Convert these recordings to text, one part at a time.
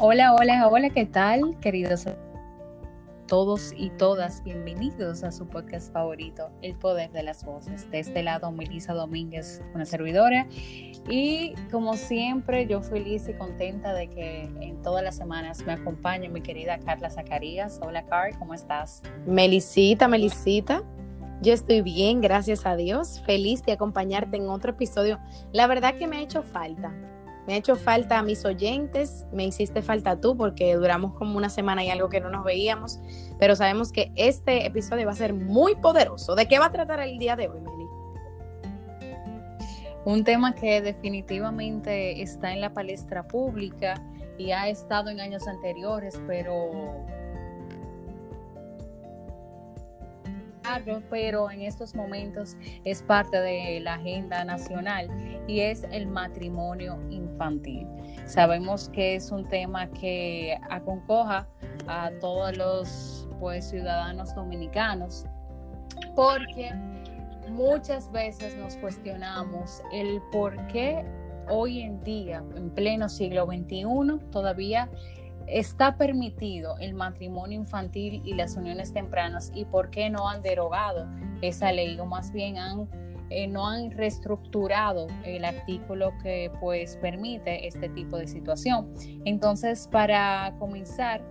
Hola, hola, hola, ¿qué tal, queridos todos y todas? Bienvenidos a su podcast favorito, El Poder de las Voces. De este lado, Melissa Domínguez, una servidora. Y como siempre, yo feliz y contenta de que en todas las semanas me acompañe mi querida Carla Zacarías. Hola, Car, ¿cómo estás? Melisita, Melisita. Yo estoy bien, gracias a Dios. Feliz de acompañarte en otro episodio. La verdad que me ha hecho falta me ha hecho falta a mis oyentes, me hiciste falta tú porque duramos como una semana y algo que no nos veíamos, pero sabemos que este episodio va a ser muy poderoso. ¿De qué va a tratar el día de hoy, Meli? Un tema que definitivamente está en la palestra pública y ha estado en años anteriores, pero pero en estos momentos es parte de la agenda nacional y es el matrimonio infantil. Sabemos que es un tema que aconcoja a todos los pues, ciudadanos dominicanos porque muchas veces nos cuestionamos el por qué hoy en día, en pleno siglo XXI, todavía está permitido el matrimonio infantil y las uniones tempranas y por qué no han derogado esa ley o más bien eh, no han reestructurado el artículo que pues permite este tipo de situación. Entonces, para comenzar,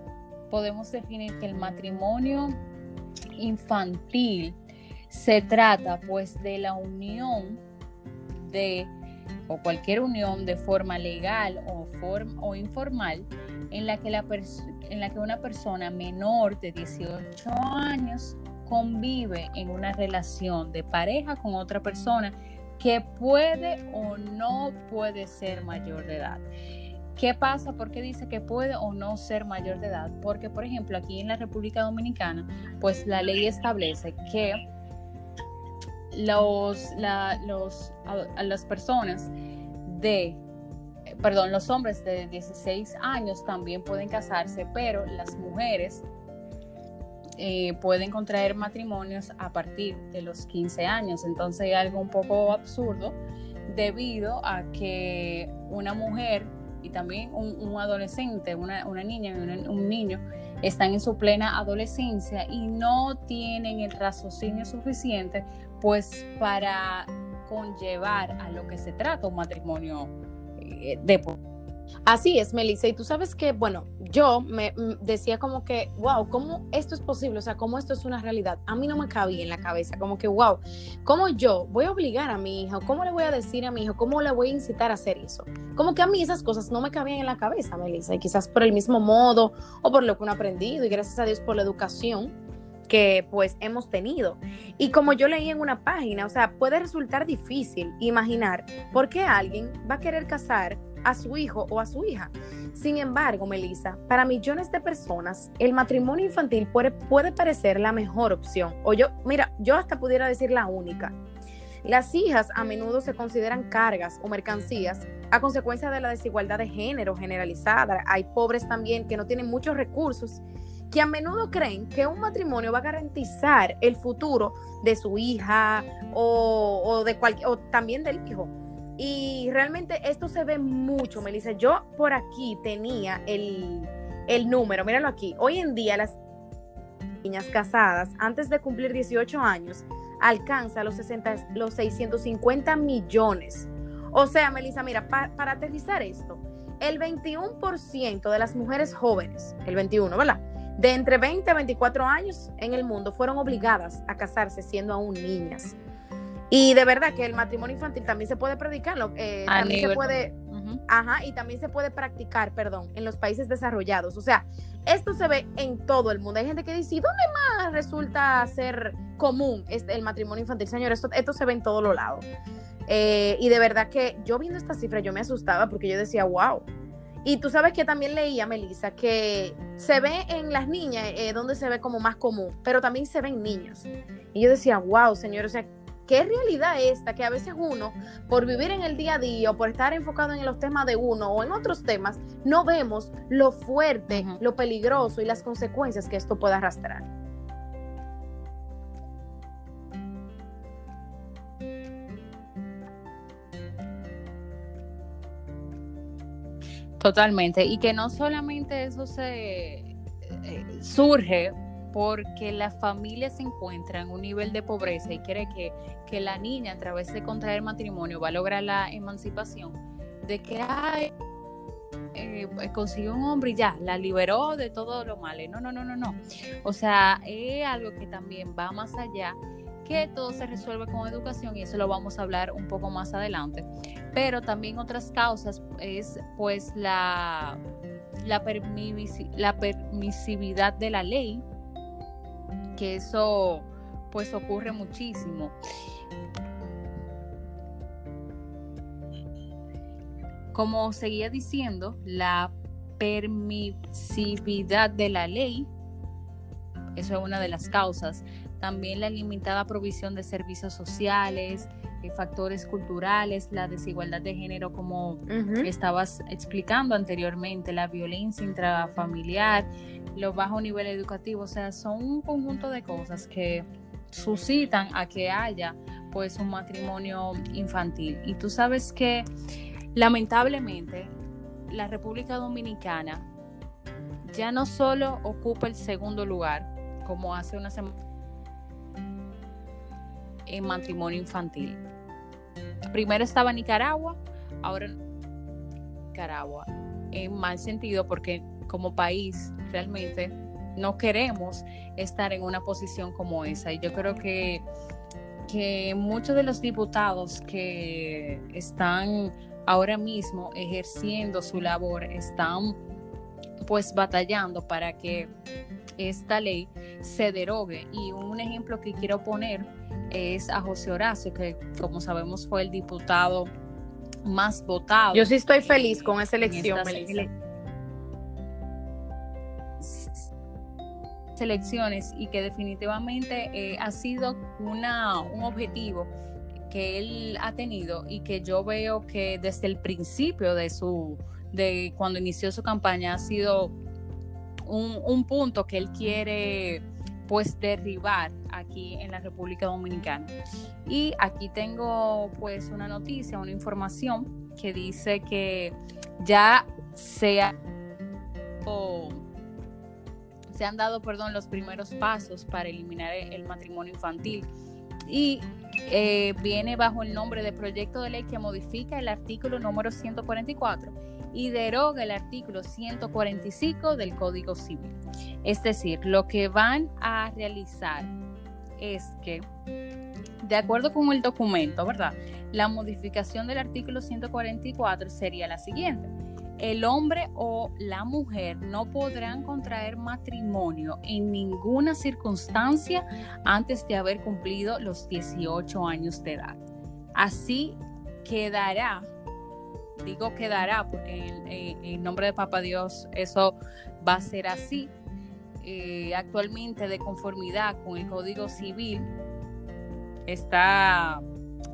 podemos definir que el matrimonio infantil se trata pues de la unión de o cualquier unión de forma legal o, o informal en la, que la en la que una persona menor de 18 años convive en una relación de pareja con otra persona que puede o no puede ser mayor de edad. ¿Qué pasa? ¿Por qué dice que puede o no ser mayor de edad? Porque, por ejemplo, aquí en la República Dominicana, pues la ley establece que los, los, a las personas de perdón, los hombres de 16 años también pueden casarse, pero las mujeres eh, pueden contraer matrimonios a partir de los 15 años. Entonces hay algo un poco absurdo debido a que una mujer y también un, adolescente, una, niña y un niño están en su plena adolescencia y no tienen el raciocinio suficiente pues para conllevar a lo que se trata un matrimonio eh, de Así es, Melissa. Y tú sabes que, bueno, yo me mm, decía como que, wow, ¿cómo esto es posible? O sea, ¿cómo esto es una realidad? A mí no me cabía en la cabeza, como que, wow, ¿cómo yo voy a obligar a mi hijo? ¿Cómo le voy a decir a mi hijo? ¿Cómo le voy a incitar a hacer eso? Como que a mí esas cosas no me cabían en la cabeza, Melissa. Y quizás por el mismo modo o por lo que uno ha aprendido y gracias a Dios por la educación que pues hemos tenido. Y como yo leí en una página, o sea, puede resultar difícil imaginar por qué alguien va a querer casar a su hijo o a su hija. Sin embargo, Melissa, para millones de personas, el matrimonio infantil puede, puede parecer la mejor opción. O yo, mira, yo hasta pudiera decir la única. Las hijas a menudo se consideran cargas o mercancías a consecuencia de la desigualdad de género generalizada. Hay pobres también que no tienen muchos recursos que a menudo creen que un matrimonio va a garantizar el futuro de su hija o, de cualquier, o también del hijo. Y realmente esto se ve mucho, Melissa. Yo por aquí tenía el, el número, míralo aquí. Hoy en día las niñas casadas antes de cumplir 18 años alcanza los, 60, los 650 millones. O sea, Melissa, mira, para aterrizar esto, el 21% de las mujeres jóvenes, el 21, ¿verdad? De entre 20 a 24 años en el mundo fueron obligadas a casarse siendo aún niñas. Y de verdad que el matrimonio infantil también se puede predicar, eh, también se puede, ajá, y también se puede practicar, perdón, en los países desarrollados. O sea, esto se ve en todo el mundo. Hay gente que dice, ¿dónde más resulta ser común este, el matrimonio infantil? Señor, esto, esto se ve en todos los lados. Eh, y de verdad que yo viendo esta cifra yo me asustaba porque yo decía, wow. Y tú sabes que también leía, Melissa, que se ve en las niñas eh, donde se ve como más común, pero también se ve en niños. Y yo decía, wow, señor, o sea, ¿Qué realidad esta que a veces uno, por vivir en el día a día o por estar enfocado en los temas de uno o en otros temas, no vemos lo fuerte, lo peligroso y las consecuencias que esto puede arrastrar? Totalmente. Y que no solamente eso se eh, surge porque la familia se encuentra en un nivel de pobreza y cree que, que la niña a través de contraer matrimonio va a lograr la emancipación, de que ay, eh, consiguió un hombre y ya, la liberó de todo lo malo. No, no, no, no, no. O sea, es algo que también va más allá, que todo se resuelve con educación y eso lo vamos a hablar un poco más adelante. Pero también otras causas es pues la, la, la permisividad de la ley, que eso pues ocurre muchísimo. Como seguía diciendo, la permisividad de la ley, eso es una de las causas, también la limitada provisión de servicios sociales, eh, factores culturales, la desigualdad de género, como estabas explicando anteriormente, la violencia intrafamiliar, los bajos niveles educativos, o sea, son un conjunto de cosas que suscitan a que haya pues un matrimonio infantil. Y tú sabes que lamentablemente la República Dominicana ya no solo ocupa el segundo lugar, como hace una semana en matrimonio infantil. Primero estaba Nicaragua, ahora Nicaragua, en mal sentido porque como país realmente no queremos estar en una posición como esa. Y yo creo que, que muchos de los diputados que están ahora mismo ejerciendo su labor están pues batallando para que esta ley se derogue. Y un ejemplo que quiero poner es a José Horacio, que como sabemos fue el diputado más votado. Yo sí estoy feliz con esa elección, elecciones y que definitivamente eh, ha sido una, un objetivo que él ha tenido y que yo veo que desde el principio de su de cuando inició su campaña ha sido un, un punto que él quiere pues derribar aquí en la República Dominicana. Y aquí tengo pues una noticia, una información que dice que ya se ha se han dado, perdón, los primeros pasos para eliminar el matrimonio infantil y eh, viene bajo el nombre de proyecto de ley que modifica el artículo número 144 y deroga el artículo 145 del Código Civil. Es decir, lo que van a realizar es que, de acuerdo con el documento, ¿verdad? La modificación del artículo 144 sería la siguiente el hombre o la mujer no podrán contraer matrimonio en ninguna circunstancia antes de haber cumplido los 18 años de edad. Así quedará, digo quedará porque en, nombre de Papa Dios eso va a ser así. Eh, actualmente de conformidad con el Código Civil está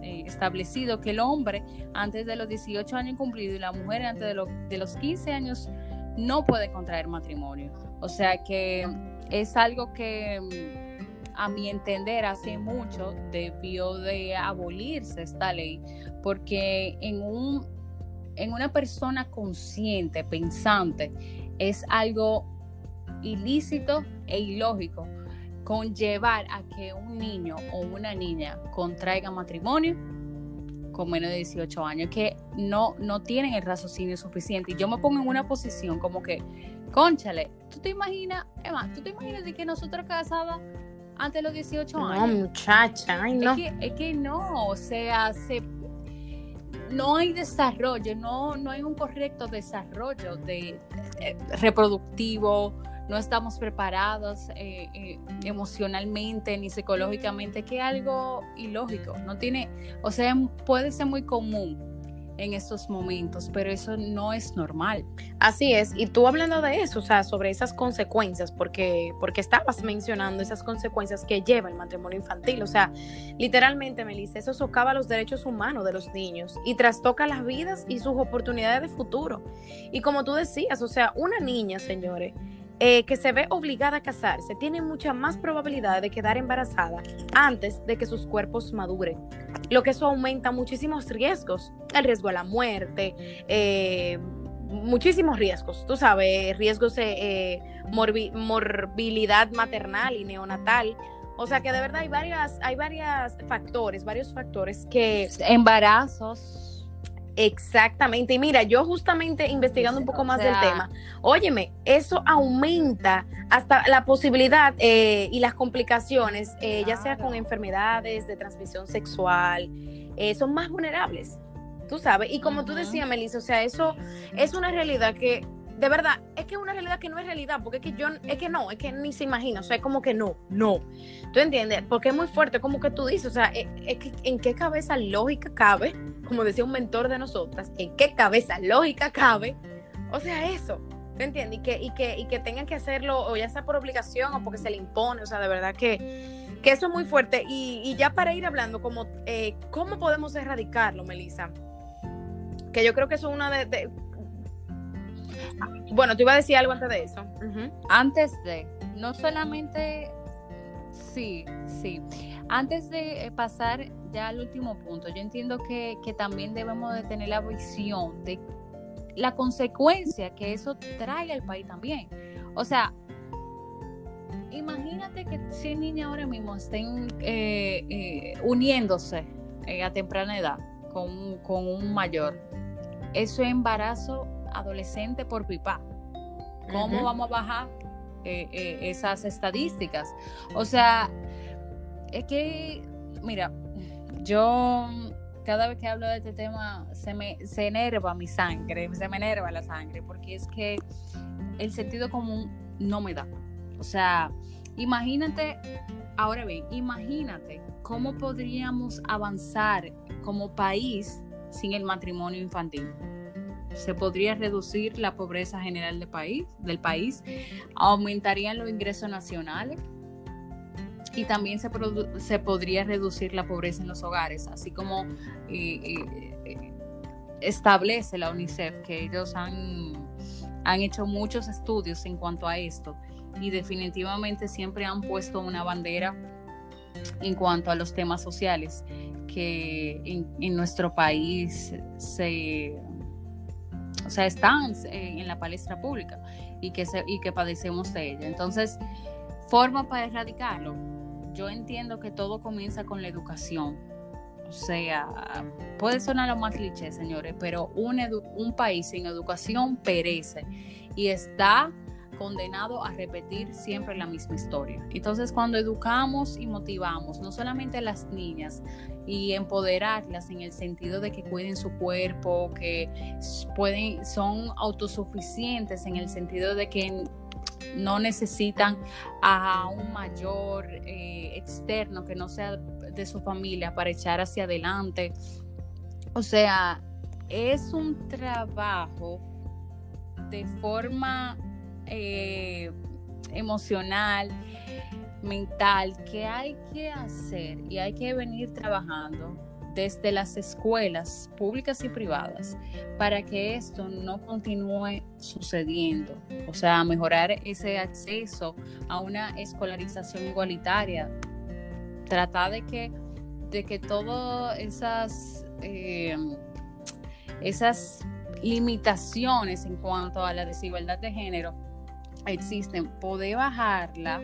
eh, establecido que el hombre antes de los 18 años cumplidos y la mujer antes de, de los 15 años no puede contraer matrimonio. O sea que es algo que mm, a mi entender hace mucho debió de abolirse esta ley porque en un en una persona consciente, pensante, es algo ilícito e ilógico conllevar a que un niño o una niña contraiga matrimonio con menos de 18 años, que no, no tienen el raciocinio suficiente. Y yo me pongo en una posición como que, conchale, ¿tú te imaginas, Emma, ¿tú te imaginas de que nosotros casadas antes de los 18 años? No, muchacha, no. Es que, es que no, o sea, se, no hay desarrollo, no, no hay un correcto desarrollo de reproductivo, no estamos preparados eh, eh, emocionalmente ni psicológicamente, que es algo ilógico, no tiene, o sea, puede ser muy común en estos momentos, pero eso no es normal. Así es, y tú hablando de eso, o sea, sobre esas consecuencias, porque, porque estabas mencionando esas consecuencias que lleva el matrimonio infantil, o sea, literalmente, Melissa, eso socava los derechos humanos de los niños y trastoca las vidas y sus oportunidades de futuro. Y como tú decías, o sea, una niña, señores, eh, que se ve obligada a casarse tiene mucha más probabilidad de quedar embarazada antes de que sus cuerpos maduren, lo que eso aumenta muchísimos riesgos, el riesgo a la muerte, eh, muchísimos riesgos, tú sabes, riesgos de morbilidad maternal y neonatal. O sea que de verdad hay varias, hay varios factores, varios factores que... Embarazos Exactamente. Y mira, yo justamente investigando un poco más del tema, óyeme, eso aumenta hasta la posibilidad eh, y las complicaciones, eh, ya sea con enfermedades de transmisión sexual, eh, son más vulnerables, tú sabes. Y como tú decías, Melissa, o sea, eso es una realidad que de verdad, es que es una realidad que no es realidad, porque es que yo, es que no, es que ni se imagina, o sea, es como que no, no. ¿Tú entiendes? Porque es muy fuerte, como que tú dices, o sea, es, que en qué cabeza lógica cabe, como decía un mentor de nosotras, en qué cabeza lógica cabe, o sea, eso. ¿Tú entiendes? Y que, y que, y que tengan que hacerlo, o ya sea por obligación o porque se le impone, o sea, de verdad que, que eso es muy fuerte. Y, ya para ir hablando, como, eh, ¿cómo podemos erradicarlo, Melissa? Que yo creo que eso es una de, bueno, te iba a decir algo antes de eso. Antes de, no solamente, sí, sí. Antes de eh, pasar ya al último punto, yo entiendo que, también debemos de tener la visión de la consecuencia que eso trae al país también. O sea, imagínate que si niñas ahora mismo estén eh, eh, uniéndose a temprana edad con, con un mayor. Eso es embarazo adolescente por pipa. ¿Cómo vamos a bajar eh, eh, esas estadísticas? O sea, es que, mira, yo cada vez que hablo de este tema se me se enerva mi sangre, se me enerva la sangre, porque es que el sentido común no me da. O sea, imagínate, ahora bien, imagínate cómo podríamos avanzar como país sin el matrimonio infantil. Se podría reducir la pobreza general del país, del país aumentarían los ingresos nacionales y también se, se podría reducir la pobreza en los hogares, así como eh, eh, eh, establece la UNICEF, que ellos han, han hecho muchos estudios en cuanto a esto y definitivamente siempre han puesto una bandera en cuanto a los temas sociales que en nuestro país se o sea, están en la palestra pública y que, y que padecemos de ella. Entonces, forma para erradicarlo. Yo entiendo que todo comienza con la educación. O sea, puede sonar lo más cliché, señores, pero un, país sin educación perece y está condenado a repetir siempre la misma historia. Entonces, cuando educamos y motivamos no solamente a las niñas y empoderarlas en el sentido de que cuiden su cuerpo, que pueden son autosuficientes en el sentido de que no necesitan a un mayor eh, externo que no sea de su familia para echar hacia adelante. O sea, es un trabajo de forma eh, emocional, mental, que hay que hacer y hay que venir trabajando desde las escuelas públicas y privadas para que esto no continúe sucediendo. O sea, mejorar ese acceso a una escolarización igualitaria. Tratar de que, de que todas esas, eh, esas limitaciones en cuanto a la desigualdad de género existen, poder bajarla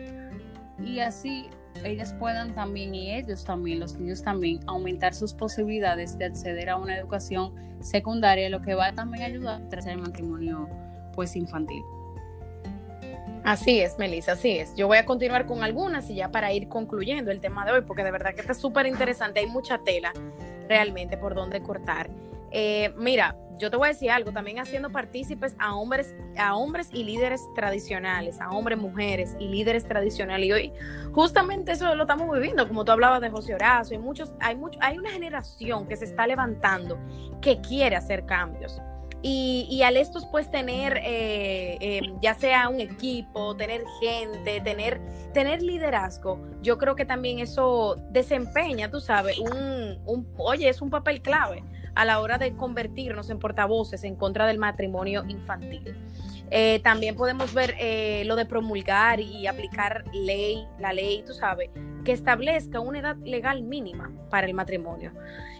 y así ellas puedan también y ellos también, los niños también, aumentar sus posibilidades de acceder a una educación secundaria, lo que va también ayudar a hacer el matrimonio pues infantil. Así es, Melissa, así es. Yo voy a continuar con algunas y ya para ir concluyendo el tema de hoy, porque de verdad que está súper interesante, hay mucha tela realmente por donde cortar. Eh, mira, yo te voy a decir algo, también haciendo partícipes a hombres, a hombres y líderes tradicionales, a hombres, mujeres y líderes tradicionales. Y hoy justamente eso lo estamos viviendo, como tú hablabas de José Horacio, hay muchos, hay mucho, hay una generación que se está levantando que quiere hacer cambios. Y, al estos pues tener eh, em, ya sea un equipo, tener gente, tener, tener liderazgo, yo creo que también eso desempeña, tú sabes, un, un oye, es un papel clave a la hora de convertirnos en portavoces en contra del matrimonio infantil. Eh, también podemos ver eh, lo de promulgar y aplicar ley, la ley, tú sabes, que establezca una edad legal mínima para el matrimonio.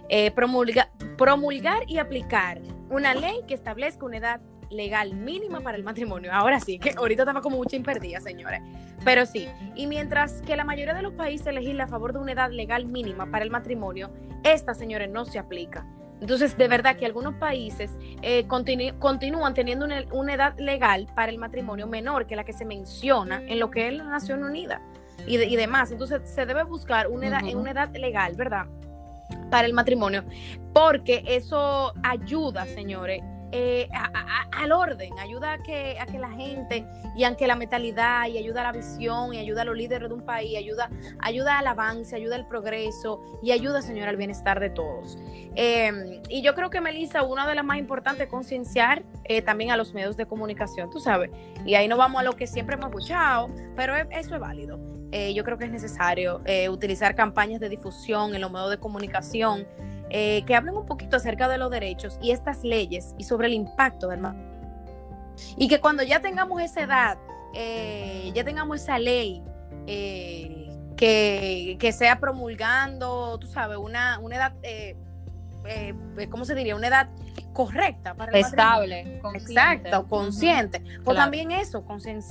Eh, promulgar y aplicar una ley que establezca una edad legal mínima para el matrimonio. Ahora sí, que ahorita estaba como mucha imperdida, señores. Pero sí, y mientras que la mayoría de los países legisla a favor de una edad legal mínima para el matrimonio, esta, señores, no se aplica. Entonces, de verdad que algunos países eh, continúan teniendo una, edad legal para el matrimonio menor que la que se menciona en lo que es la Nación Unida y, demás. Entonces, se debe buscar una edad, una edad legal, ¿verdad? Para el matrimonio, porque eso ayuda, señores, eh, al orden, ayuda a que, a que la gente y aunque la mentalidad y ayuda a la visión y ayuda a los líderes de un país, ayuda, ayuda al avance, ayuda al progreso y ayuda, señora, al bienestar de todos. Em, y yo creo que, Melissa, una de las más importantes es concienciar eh, también a los medios de comunicación, tú sabes. Y ahí no vamos a lo que siempre hemos escuchado, pero eso es válido. Eh, yo creo que es necesario utilizar campañas de difusión en los medios de comunicación eh, que hablen un poquito acerca de los derechos y estas leyes y sobre el impacto del Y que cuando ya tengamos esa edad, eh, ya tengamos esa ley eh, que, que, sea promulgando, tú sabes, una, una edad, ¿cómo se diría? Una edad correcta para el estable, consciente. exacto, consciente. Pues también eso,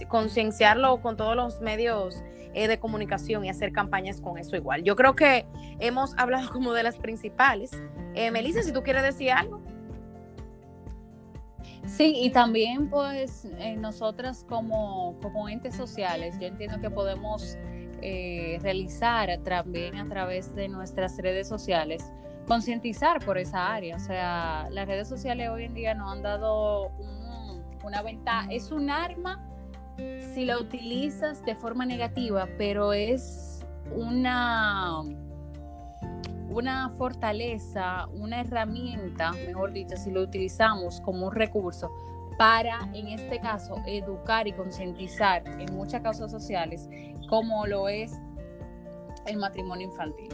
concienciarlo con todos los medios eh, de comunicación y hacer campañas con eso igual. Yo creo que hemos hablado como de las principales. Eh, Melissa, si tú quieres decir algo. Sí, y también pues eh, nosotras como, como entes sociales, yo entiendo que podemos eh, realizar también a través de nuestras redes sociales, concientizar por esa área. O sea, las redes sociales hoy en día nos han dado una ventaja, es un arma si la utilizas de forma negativa, pero es una, una fortaleza, una herramienta, mejor dicho, si lo utilizamos como un recurso para, en este caso, educar y concientizar en muchas causas sociales, como lo es el matrimonio infantil.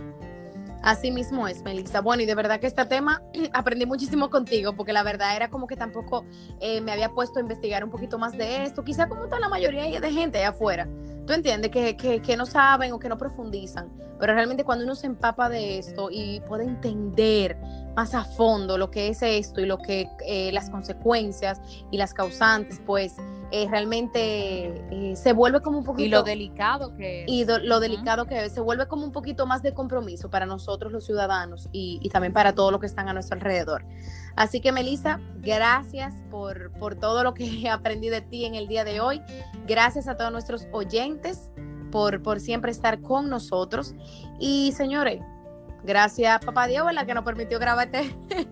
Así mismo es, Melissa. Bueno, y de verdad que este tema aprendí muchísimo contigo, porque la verdad era como que tampoco eh, me había puesto a investigar un poquito más de esto, quizá como está la mayoría de gente allá afuera. Tú entiendes que, que, que, no saben o que no profundizan, pero realmente cuando uno se empapa de esto y puede entender más a fondo lo que es esto y lo que eh, las consecuencias y las causantes, pues eh, realmente eh, se vuelve como un poquito... Y lo delicado que es. Y lo delicado que es, se vuelve como un poquito más de compromiso para nosotros los ciudadanos y, y también para todos los que están a nuestro alrededor. Así que Melissa, gracias por, por todo lo que aprendí de ti en el día de hoy. Gracias a todos nuestros oyentes por, por siempre estar con nosotros. Y señores, gracias Papá Dios, la que nos permitió grabar este,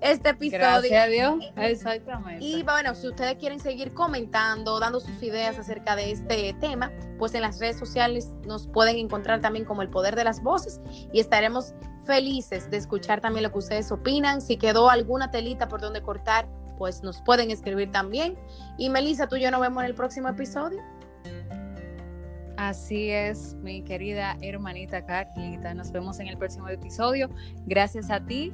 este episodio. Gracias a Dios, exactamente. Y bueno, si ustedes quieren seguir comentando, dando sus ideas acerca de este tema, pues en las redes sociales nos pueden encontrar también como el poder de las voces y estaremos felices de escuchar también lo que ustedes opinan. Si quedó alguna telita por donde cortar, pues nos pueden escribir también. Y Melissa, tú y yo nos vemos en el próximo episodio. Así es, mi querida hermanita Carlita. Nos vemos en el próximo episodio. Gracias a ti.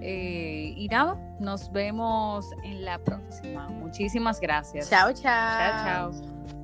Eh, y nada, nos vemos en la próxima. Muchísimas gracias. Chao, chao. Chao, chao.